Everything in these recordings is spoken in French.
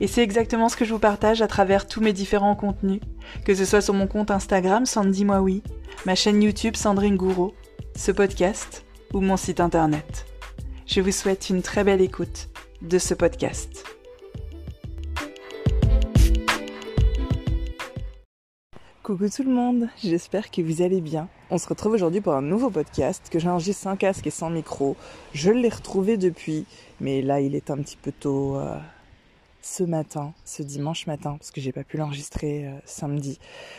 Et c'est exactement ce que je vous partage à travers tous mes différents contenus, que ce soit sur mon compte Instagram Sandy Moi ma chaîne YouTube Sandrine Gouraud, ce podcast ou mon site internet. Je vous souhaite une très belle écoute de ce podcast. Coucou tout le monde, j'espère que vous allez bien. On se retrouve aujourd'hui pour un nouveau podcast que j'ai enregistré sans casque et sans micro. Je l'ai retrouvé depuis, mais là il est un petit peu tôt. Euh, ce matin, ce dimanche matin, parce que j'ai pas pu l'enregistrer euh, samedi.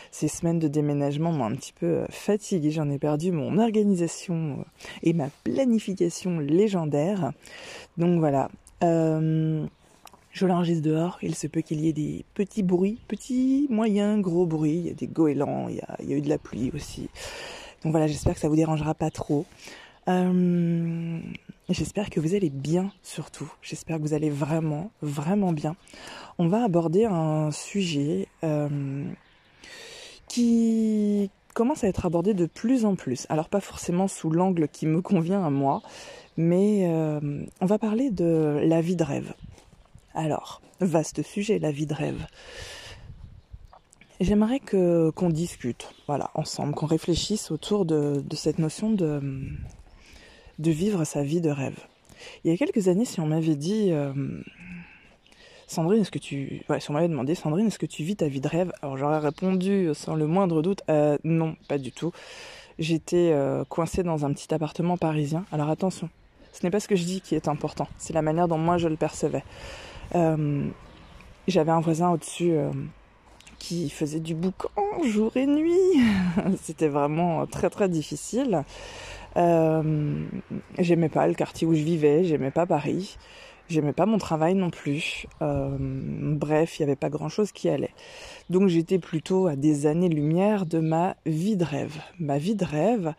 Ces semaines de déménagement m'ont un petit peu euh, fatiguée. J'en ai perdu mon organisation euh, et ma planification légendaire. Donc voilà. je l'enregistre dehors. Il se peut qu'il y ait des petits bruits, petits, moyens, gros bruits. Il y a des goélands, il y a, il y a eu de la pluie aussi. Donc voilà, j'espère que ça vous dérangera pas trop. Euh, j'espère que vous allez bien surtout. J'espère que vous allez vraiment, vraiment bien. On va aborder un sujet euh, qui commence à être abordé de plus en plus. Alors pas forcément sous l'angle qui me convient à moi, mais euh, on va parler de la vie de rêve. Alors, vaste sujet, la vie de rêve. J'aimerais que qu'on discute, voilà, ensemble, qu'on réfléchisse autour de, de cette notion de, de vivre sa vie de rêve. Il y a quelques années, si on m'avait dit, euh, Sandrine, est-ce que tu, si on m'avait demandé, Sandrine, est-ce que tu vis ta vie de rêve? Alors j'aurais répondu sans le moindre doute, euh, non, pas du tout. J'étais euh, coincée dans un petit appartement parisien. Alors attention, ce n'est pas ce que je dis qui est important, c'est la manière dont moi je le percevais. J'avais un voisin au-dessus qui faisait du boucan jour et nuit. C'était vraiment très très difficile. Euh, j'aimais pas le quartier où je vivais, j'aimais pas Paris, j'aimais pas mon travail non plus. Euh, bref, il n'y avait pas grand chose qui allait. Donc j'étais plutôt à des années-lumière de ma vie de rêve. Ma vie de rêve,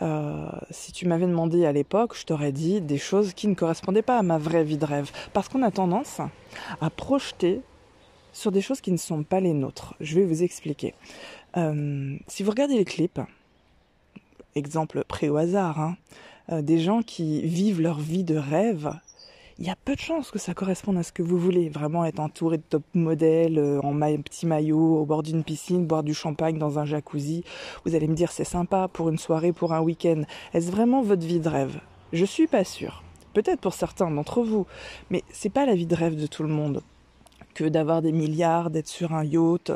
euh, si tu m'avais demandé à l'époque, je t'aurais dit des choses qui ne correspondaient pas à ma vraie vie de rêve. Parce qu'on a tendance à projeter sur des choses qui ne sont pas les nôtres. Je vais vous expliquer. Si vous regardez les clips, exemple près au hasard, hein, euh, des gens qui vivent leur vie de rêve, il y a peu de chances que ça corresponde à ce que vous voulez. Vraiment être entouré de top modèles, euh, en petit maillot, au bord d'une piscine, boire du champagne dans un jacuzzi. Vous allez me dire c'est sympa pour une soirée, pour un week-end. Est-ce vraiment votre vie de rêve? Je suis pas sûre. Peut-être pour certains d'entre vous, mais c'est pas la vie de rêve de tout le monde que d'avoir des milliards, d'être sur un yacht,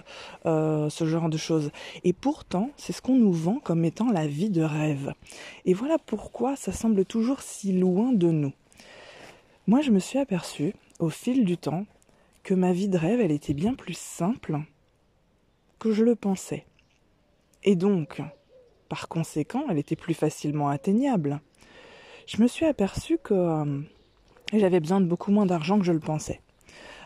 euh, ce genre de choses. Et pourtant, c'est ce qu'on nous vend comme étant la vie de rêve. Et voilà pourquoi ça semble toujours si loin de nous. Moi, je me suis aperçue, au fil du temps, que ma vie de rêve, elle était bien plus simple que je le pensais. Et donc, par conséquent, elle était plus facilement atteignable. Je me suis aperçue que euh, j'avais besoin de beaucoup moins d'argent que je le pensais.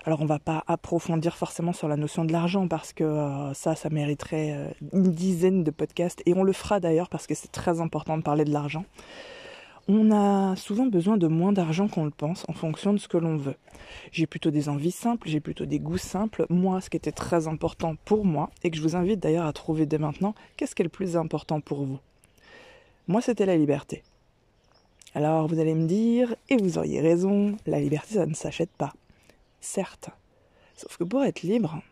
Alors on va pas approfondir forcément sur la notion de l'argent parce que euh, ça, ça mériterait euh, une dizaine de podcasts et on le fera d'ailleurs parce que c'est très important de parler de l'argent. On a souvent besoin de moins d'argent qu'on le pense en fonction de ce que l'on veut. J'ai plutôt des envies simples, j'ai plutôt des goûts simples. Moi, ce qui était très important pour moi, et que je vous invite d'ailleurs à trouver dès maintenant, qu'est-ce qui est le plus important pour vous? Moi, c'était la liberté. Alors vous allez me dire, et vous auriez raison, la liberté, ça ne s'achète pas certes. Sauf que pour être libre,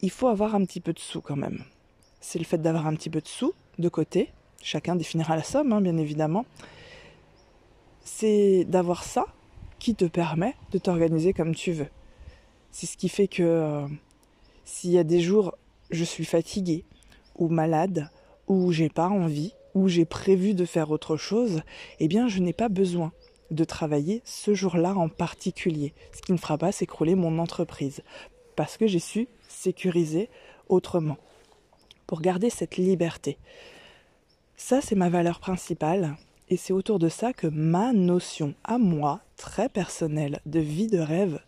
il faut avoir un petit peu de sous quand même. C'est le fait d'avoir un petit peu de sous de côté, chacun définira la somme, hein, bien évidemment. C'est d'avoir ça qui te permet de t'organiser comme tu veux. C'est ce qui fait que euh, s'il y a des jours je suis fatiguée ou malade ou j'ai pas envie, où j'ai prévu de faire autre chose, eh bien je n'ai pas besoin de travailler ce jour-là en particulier. Ce qui ne fera pas s'écrouler mon entreprise. Parce que j'ai su sécuriser autrement. Pour garder cette liberté. Ça, c'est ma valeur principale. Et c'est autour de ça que ma notion à moi, très personnelle, de vie de rêve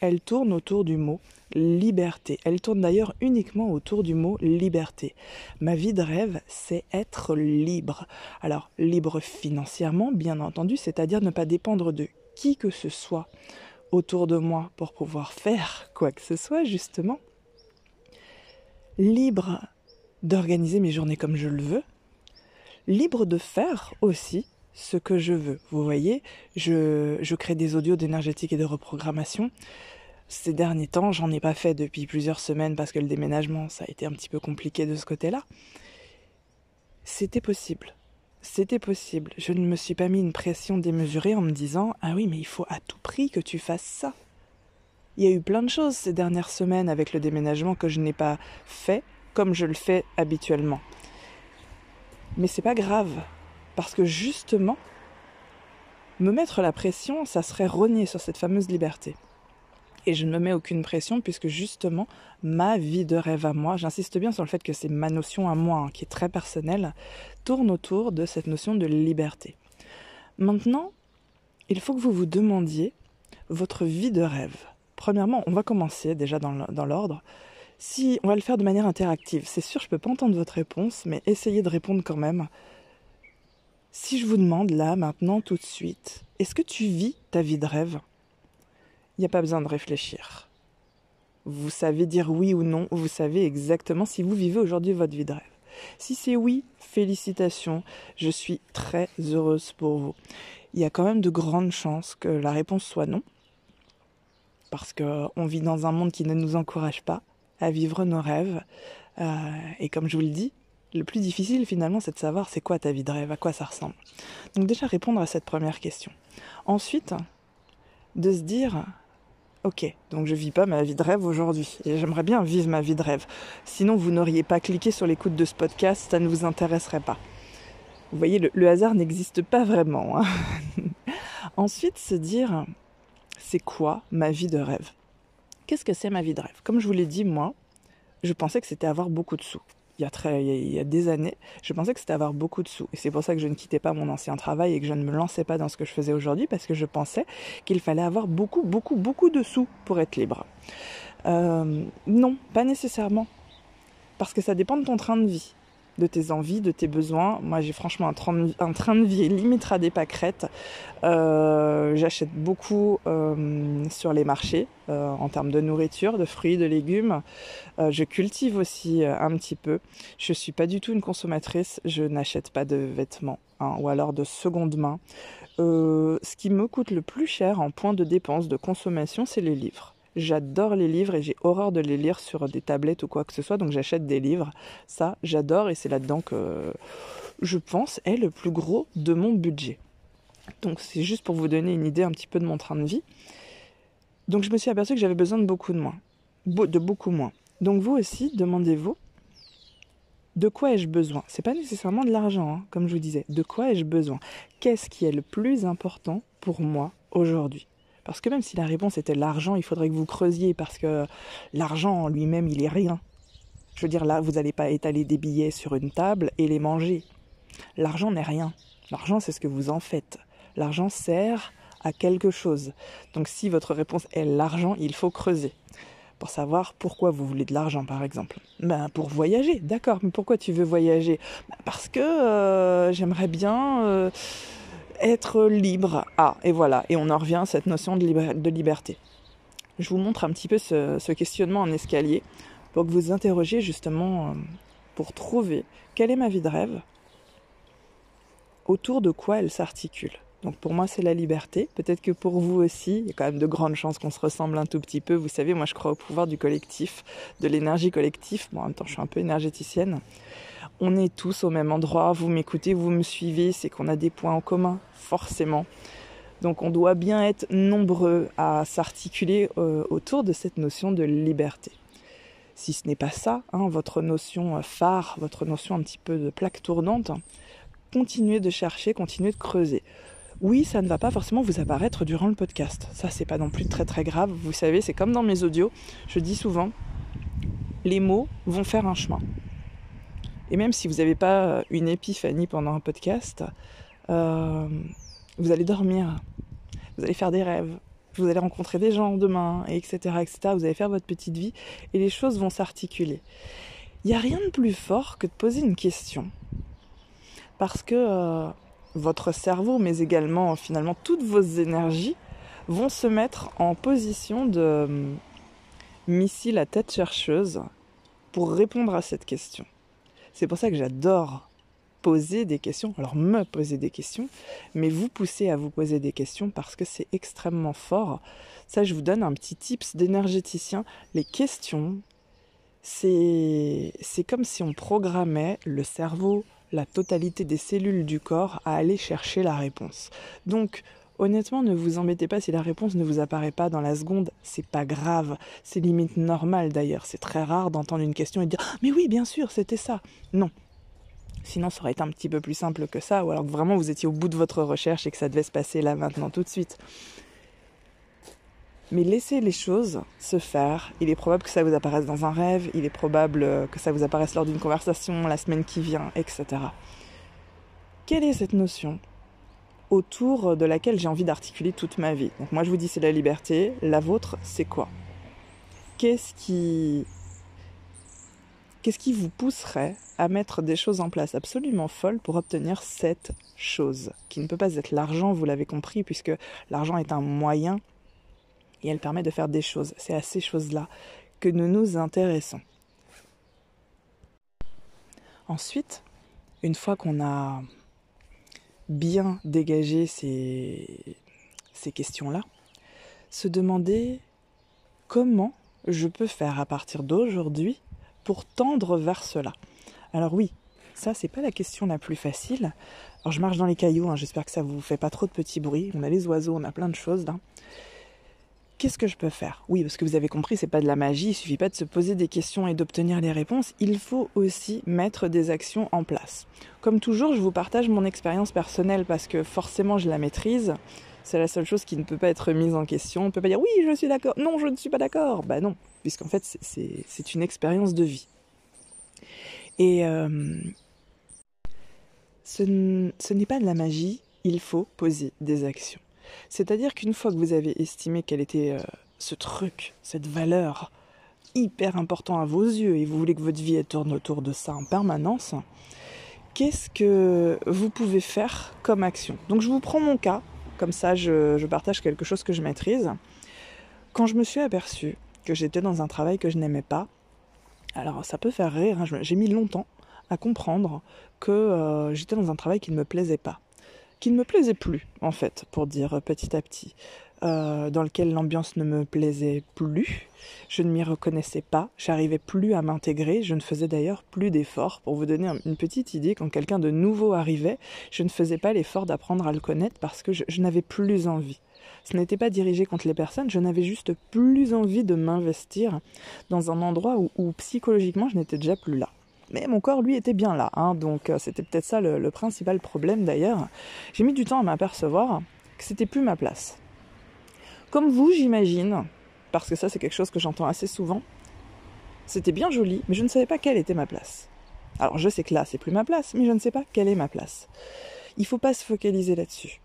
Elle tourne autour du mot liberté. Elle tourne d'ailleurs uniquement autour du mot liberté. Ma vie de rêve, c'est être libre. Alors, libre financièrement, bien entendu, c'est-à-dire ne pas dépendre de qui que ce soit autour de moi pour pouvoir faire quoi que ce soit, justement. Libre d'organiser mes journées comme je le veux. Libre de faire aussi ce que je veux. Vous voyez, je, crée des audios d'énergétique et de reprogrammation. Ces derniers temps, j'en ai pas fait depuis plusieurs semaines parce que le déménagement, ça a été un petit peu compliqué de ce côté-là. C'était possible. C'était possible. Je ne me suis pas mis une pression démesurée en me disant Ah oui, mais il faut à tout prix que tu fasses ça. Il y a eu plein de choses ces dernières semaines avec le déménagement que je n'ai pas fait comme je le fais habituellement. Mais c'est pas grave, parce que justement, me mettre la pression, ça serait rogner sur cette fameuse liberté et je ne me mets aucune pression puisque justement ma vie de rêve à moi, j'insiste bien sur le fait que c'est ma notion à moi hein, qui est très personnelle, tourne autour de cette notion de liberté. Maintenant, il faut que vous vous demandiez votre vie de rêve. Premièrement, on va commencer déjà dans l'ordre. Si on va le faire de manière interactive, c'est sûr, je ne peux pas entendre votre réponse, mais essayez de répondre quand même. Si je vous demande là, maintenant, tout de suite, est-ce que tu vis ta vie de rêve? Il n'y a pas besoin de réfléchir. Vous savez dire oui ou non, vous savez exactement si vous vivez aujourd'hui votre vie de rêve. Si c'est oui, félicitations, je suis très heureuse pour vous. Il y a quand même de grandes chances que la réponse soit non, parce qu'on vit dans un monde qui ne nous encourage pas à vivre nos rêves. Euh, et comme je vous le dis, le plus difficile finalement, c'est de savoir c'est quoi ta vie de rêve, à quoi ça ressemble. Donc déjà répondre à cette première question. Ensuite, de se dire Ok, donc je vis pas ma vie de rêve aujourd'hui et j'aimerais bien vivre ma vie de rêve. Sinon, vous n'auriez pas cliqué sur l'écoute de ce podcast, ça ne vous intéresserait pas. Vous voyez, le, hasard n'existe pas vraiment. Hein. Ensuite, se dire, c'est quoi ma vie de rêve? Qu'est-ce que c'est ma vie de rêve? Comme je vous l'ai dit, moi, je pensais que c'était avoir beaucoup de sous il y, a très, il a des années, je pensais que c'était avoir beaucoup de sous. Et c'est pour ça que je ne quittais pas mon ancien travail et que je ne me lançais pas dans ce que je faisais aujourd'hui, parce que je pensais qu'il fallait avoir beaucoup, beaucoup, beaucoup de sous pour être libre. Euh, non, pas nécessairement. Parce que ça dépend de ton train de vie de tes envies, de tes besoins. Moi, j'ai franchement un train, de, un train de vie des pâquerettes. Euh, j'achète beaucoup euh, sur les marchés euh, en termes de nourriture, de fruits, de légumes. je cultive aussi un petit peu. Je suis pas du tout une consommatrice. Je n'achète pas de vêtements hein, ou alors de seconde main. ce qui me coûte le plus cher en point de dépense de consommation, c'est les livres. J'adore les livres et j'ai horreur de les lire sur des tablettes ou quoi que ce soit, donc j'achète des livres. Ça, j'adore et c'est là-dedans que je pense est le plus gros de mon budget. Donc c'est juste pour vous donner une idée un petit peu de mon train de vie. Donc je me suis aperçu que j'avais besoin de beaucoup de moins. De beaucoup moins. Donc vous aussi, demandez-vous de quoi ai-je besoin? C'est pas nécessairement de l'argent, hein, comme je vous disais. De quoi ai-je besoin? Qu'est-ce qui est le plus important pour moi aujourd'hui? Parce que même si la réponse était l'argent, il faudrait que vous creusiez parce que l'argent en lui-même, il est rien. Je veux dire, là, vous n'allez pas étaler des billets sur une table et les manger. L'argent n'est rien. L'argent, c'est ce que vous en faites. L'argent sert à quelque chose. Donc si votre réponse est l'argent, il faut creuser pour savoir pourquoi vous voulez de l'argent, par exemple. Ben, pour voyager, d'accord, mais pourquoi tu veux voyager? Ben, Parce que euh, j'aimerais bien euh, être libre. Ah, et voilà, et on en revient à cette notion de, liberté. Je vous montre un petit peu ce, questionnement en escalier pour que vous interrogiez justement euh, pour trouver quelle est ma vie de rêve, autour de quoi elle s'articule. Donc pour moi c'est la liberté, peut-être que pour vous aussi, il y a quand même de grandes chances qu'on se ressemble un tout petit peu. Vous savez, moi je crois au pouvoir du collectif, de l'énergie collective. Bon, en même temps je suis un peu énergéticienne on est tous au même endroit, vous m'écoutez, vous me suivez, c'est qu'on a des points en commun, forcément. Donc on doit bien être nombreux à s'articuler euh, autour de cette notion de liberté. Si ce n'est pas ça, hein, votre notion phare, votre notion un petit peu de plaque tournante, continuez de chercher, continuez de creuser. Oui, ça ne va pas forcément vous apparaître durant le podcast. Ça, c'est pas non plus très très grave. Vous savez, c'est comme dans mes audios. Je dis souvent, les mots vont faire un chemin. Et même si vous n'avez pas une épiphanie pendant un podcast, euh, vous allez dormir, vous allez faire des rêves, vous allez rencontrer des gens demain, etc., etc. Vous allez faire votre petite vie et les choses vont s'articuler. Il n'y a rien de plus fort que de poser une question. Parce que euh, votre cerveau, mais également finalement toutes vos énergies, vont se mettre en position de euh, missile à tête chercheuse pour répondre à cette question. C'est pour ça que j'adore poser des questions, alors me poser des questions, mais vous pousser à vous poser des questions parce que c'est extrêmement fort. Ça, je vous donne un petit tips d'énergéticien. Les questions, c'est comme si on programmait le cerveau, la totalité des cellules du corps à aller chercher la réponse. Donc, honnêtement, ne vous embêtez pas si la réponse ne vous apparaît pas dans la seconde, c'est pas grave, c'est limite normal d'ailleurs, c'est très rare d'entendre une question et de dire "Mais oui, bien sûr, c'était ça." Non. Sinon, ça aurait été un petit peu plus simple que ça, ou alors que vraiment vous étiez au bout de votre recherche et que ça devait se passer là maintenant tout de suite. Mais laissez les choses se faire. Il est probable que ça vous apparaisse dans un rêve, il est probable que ça vous apparaisse lors d'une conversation la semaine qui vient, etc. Quelle est cette notion? Autour de laquelle j'ai envie d'articuler toute ma vie Donc moi je vous dis c'est la liberté, la vôtre c'est quoi? Qu'est-ce qui qu'est-ce qui vous pousserait à mettre des choses en place absolument folles pour obtenir cette chose qui ne peut pas être l'argent, vous l'avez compris puisque l'argent est un moyen et elle permet de faire des choses. C'est à ces choses-là que nous nous intéressons. Ensuite, une fois qu'on a bien dégagé ces, questions-là, se demander comment je peux faire à partir d'aujourd'hui pour tendre vers cela. Alors oui, ça c'est pas la question la plus facile. Alors je marche dans les cailloux, hein, j'espère que ça vous fait pas trop de petits bruits. On a les oiseaux, on a plein de choses là. Qu'est-ce que je peux faire? Oui, parce que vous avez compris, c'est pas de la magie, il suffit pas de se poser des questions et d'obtenir des réponses, il faut aussi mettre des actions en place. Comme toujours, je vous partage mon expérience personnelle parce que forcément je la maîtrise. C'est la seule chose qui ne peut pas être mise en question. On ne peut pas dire oui, je suis d'accord, non, je ne suis pas d'accord. Bah non, puisqu'en fait, c'est une expérience de vie. Et euh, ce n'est pas de la magie, il faut poser des actions. C'est-à-dire qu'une fois que vous avez estimé quel était euh, ce truc, cette valeur hyper important à vos yeux et vous voulez que votre vie tourne autour de ça en permanence, qu'est-ce que vous pouvez faire comme action? Donc je vous prends mon cas, comme ça je, partage quelque chose que je maîtrise. Quand je me suis aperçue que j'étais dans un travail que je n'aimais pas, alors ça peut faire rire, hein, j'ai mis longtemps à comprendre que euh, j'étais dans un travail qui ne me plaisait pas qui ne me plaisait plus, en fait, pour dire petit à petit, euh, dans lequel l'ambiance ne me plaisait plus, je ne m'y reconnaissais pas, j'arrivais plus à m'intégrer, je ne faisais d'ailleurs plus d'efforts. Pour vous donner une petite idée, quand quelqu'un de nouveau arrivait, je ne faisais pas l'effort d'apprendre à le connaître parce que je, n'avais plus envie. Ce n'était pas dirigé contre les personnes, je n'avais juste plus envie de m'investir dans un endroit où psychologiquement je n'étais déjà plus là. Mais mon corps, lui, était bien là. Hein, donc euh, c'était peut-être ça le, principal problème d'ailleurs. J'ai mis du temps à m'apercevoir que c'était plus ma place. Comme vous, j'imagine, parce que ça c'est quelque chose que j'entends assez souvent, c'était bien joli, mais je ne savais pas quelle était ma place. Alors je sais que là, c'est plus ma place, mais je ne sais pas quelle est ma place. Il ne faut pas se focaliser là-dessus.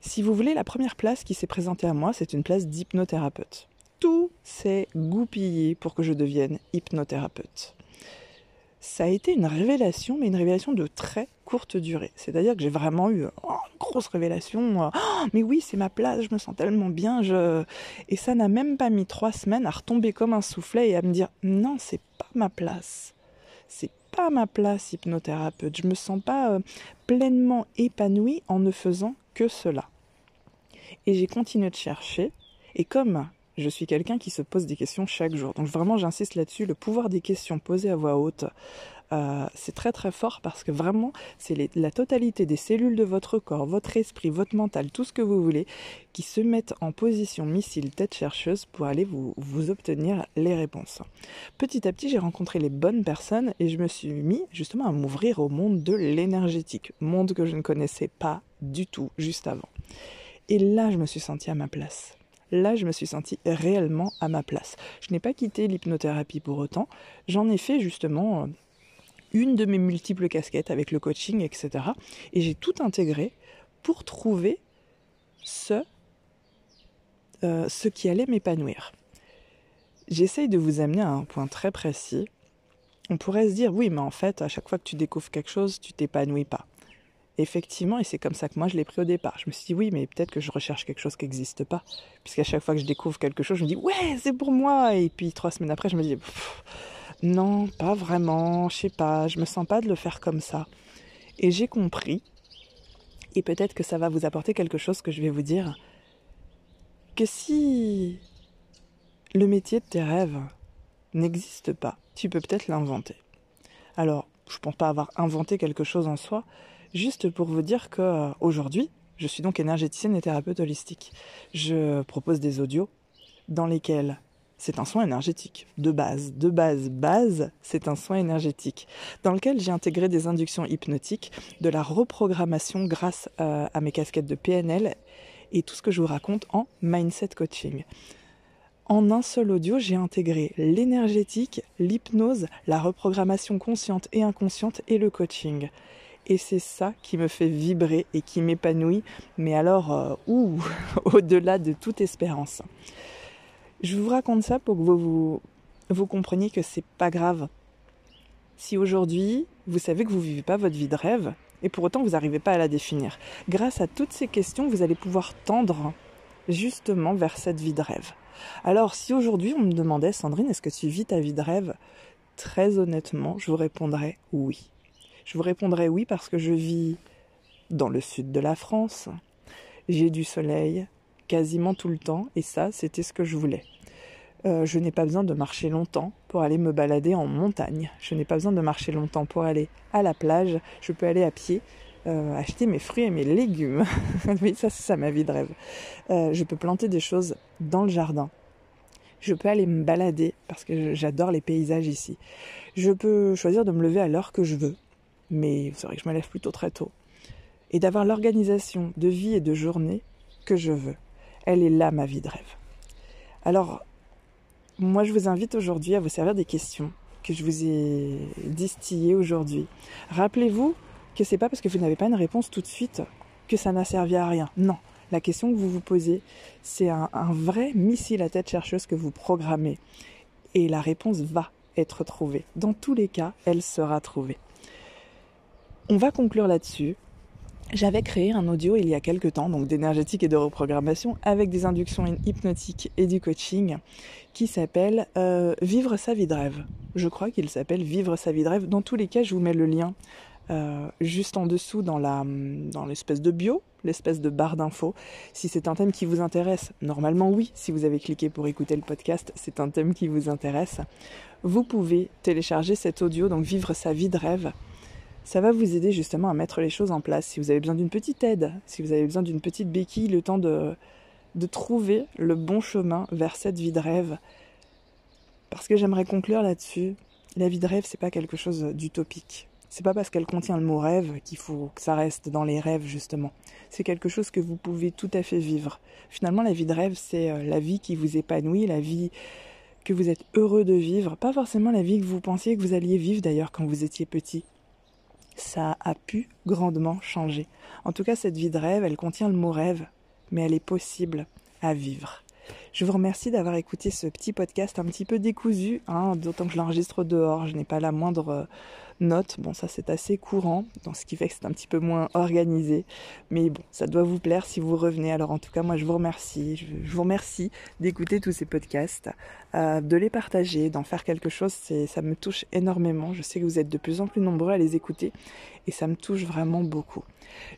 Si vous voulez, la première place qui s'est présentée à moi, c'est une place d'hypnothérapeute. Tout s'est goupillé pour que je devienne hypnothérapeute ça a été une révélation, mais une révélation de très courte durée. C'est-à-dire que j'ai vraiment eu oh, une grosse révélation. Euh, oh, mais oui, c'est ma place, je me sens tellement bien. Je... Et ça n'a même pas mis trois semaines à retomber comme un soufflet et à me dire non, c'est pas ma place. C'est pas ma place, hypnothérapeute. Je me sens pas euh, pleinement épanouie en ne faisant que cela. Et j'ai continué de chercher. Et comme je suis quelqu'un qui se pose des questions chaque jour. Donc vraiment, j'insiste là-dessus, le pouvoir des questions posées à voix haute euh, c'est très très fort parce que vraiment, c'est la totalité des cellules de votre corps, votre esprit, votre mental, tout ce que vous voulez, qui se mettent en position missile tête chercheuse pour aller vous, vous obtenir les réponses. Petit à petit, j'ai rencontré les bonnes personnes et je me suis mis justement à m'ouvrir au monde de l'énergétique, monde que je ne connaissais pas du tout juste avant. Et là, je me suis sentie à ma place là je me suis sentie réellement à ma place. Je n'ai pas quitté l'hypnothérapie pour autant, j'en ai fait justement euh, une de mes multiples casquettes avec le coaching, etc. Et j'ai tout intégré pour trouver ce, euh, ce qui allait m'épanouir. J'essaye de vous amener à un point très précis. On pourrait se dire, oui, mais en fait, à chaque fois que tu découvres quelque chose, tu t'épanouis pas. Effectivement, et c'est comme ça que moi je l'ai pris au départ. Je me suis dit oui, mais peut-être que je recherche quelque chose qui n'existe pas. Puisqu'à chaque fois que je découvre quelque chose, je me dis ouais, c'est pour moi. Et puis trois semaines après, je me dis non, pas vraiment, je sais pas, je me sens pas de le faire comme ça. Et j'ai compris, et peut-être que ça va vous apporter quelque chose que je vais vous dire, que si le métier de tes rêves n'existe pas, tu peux peut-être l'inventer. Alors, je ne pense pas avoir inventé quelque chose en soi, Juste pour vous dire que euh, aujourd'hui, je suis donc énergéticienne et thérapeute holistique. Je propose des audios dans lesquels c'est un soin énergétique de base, de base, base, c'est un soin énergétique dans lequel j'ai intégré des inductions hypnotiques, de la reprogrammation grâce euh, à mes casquettes de PNL et tout ce que je vous raconte en mindset coaching. En un seul audio, j'ai intégré l'énergétique, l'hypnose, la reprogrammation consciente et inconsciente et le coaching et c'est ça qui me fait vibrer et qui m'épanouit, mais alors, euh, au-delà de toute espérance. Je vous raconte ça pour que vous, vous, compreniez que c'est pas grave. Si aujourd'hui, vous savez que vous vivez pas votre vie de rêve, et pour autant vous n'arrivez pas à la définir, grâce à toutes ces questions, vous allez pouvoir tendre justement vers cette vie de rêve. Alors, si aujourd'hui on me demandait, Sandrine, est-ce que tu vis ta vie de rêve? Très honnêtement, je vous répondrais oui. Je vous répondrai oui parce que je vis dans le sud de la France. J'ai du soleil quasiment tout le temps et ça, c'était ce que je voulais. Euh, je n'ai pas besoin de marcher longtemps pour aller me balader en montagne. Je n'ai pas besoin de marcher longtemps pour aller à la plage. Je peux aller à pied, euh, acheter mes fruits et mes légumes. oui, ça, c'est ça ma vie de rêve. Euh, je peux planter des choses dans le jardin. Je peux aller me balader parce que j'adore les paysages ici. Je peux choisir de me lever à l'heure que je veux mais c'est vrai que je me lève plutôt très tôt. Et d'avoir l'organisation de vie et de journée que je veux. Elle est là, ma vie de rêve. Alors, moi, je vous invite aujourd'hui à vous servir des questions que je vous ai distillées aujourd'hui. Rappelez-vous que c'est pas parce que vous n'avez pas une réponse tout de suite que ça n'a servi à rien. Non. La question que vous vous posez, c'est un, un vrai missile à tête chercheuse que vous programmez. Et la réponse va être trouvée. Dans tous les cas, elle sera trouvée. On va conclure là-dessus. J'avais créé un audio il y a quelques temps, donc d'énergétique et de reprogrammation, avec des inductions hypnotiques et du coaching, qui s'appelle euh, Vivre sa vie de rêve. Je crois qu'il s'appelle Vivre sa vie de rêve. Dans tous les cas, je vous mets le lien euh, juste en dessous dans la dans l'espèce de bio, l'espèce de barre d'infos. Si c'est un thème qui vous intéresse, normalement oui. Si vous avez cliqué pour écouter le podcast, c'est un thème qui vous intéresse. Vous pouvez télécharger cet audio, donc Vivre sa vie de rêve ça va vous aider justement à mettre les choses en place. Si vous avez besoin d'une petite aide, si vous avez besoin d'une petite béquille, le temps de, de trouver le bon chemin vers cette vie de rêve. Parce que j'aimerais conclure là-dessus, la vie de rêve, c'est pas quelque chose d'utopique. C'est pas parce qu'elle contient le mot rêve qu'il faut que ça reste dans les rêves, justement. C'est quelque chose que vous pouvez tout à fait vivre. Finalement, la vie de rêve, c'est euh, la vie qui vous épanouit, la vie que vous êtes heureux de vivre. Pas forcément la vie que vous pensiez que vous alliez vivre d'ailleurs quand vous étiez petit ça a pu grandement changer. En tout cas, cette vie de rêve, elle contient le mot rêve, mais elle est possible à vivre. Je vous remercie d'avoir écouté ce petit podcast un petit peu décousu, hein, d'autant que je l'enregistre dehors, je n'ai pas la moindre euh, note. Bon, ça c'est assez courant, ce qui fait que c'est un petit peu moins organisé. Mais bon, ça doit vous plaire si vous revenez. Alors en tout cas, moi je vous remercie. Je, vous remercie d'écouter tous ces podcasts, euh, de les partager, d'en faire quelque chose. Ça me touche énormément. Je sais que vous êtes de plus en plus nombreux à les écouter et ça me touche vraiment beaucoup.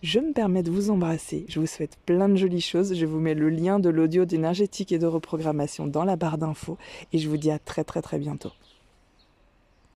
Je me permets de vous embrasser. Je vous souhaite plein de jolies choses. Je vous mets le lien de l'audio d'énergétique et de reprogrammation dans la barre d'infos et je vous dis à très très très bientôt.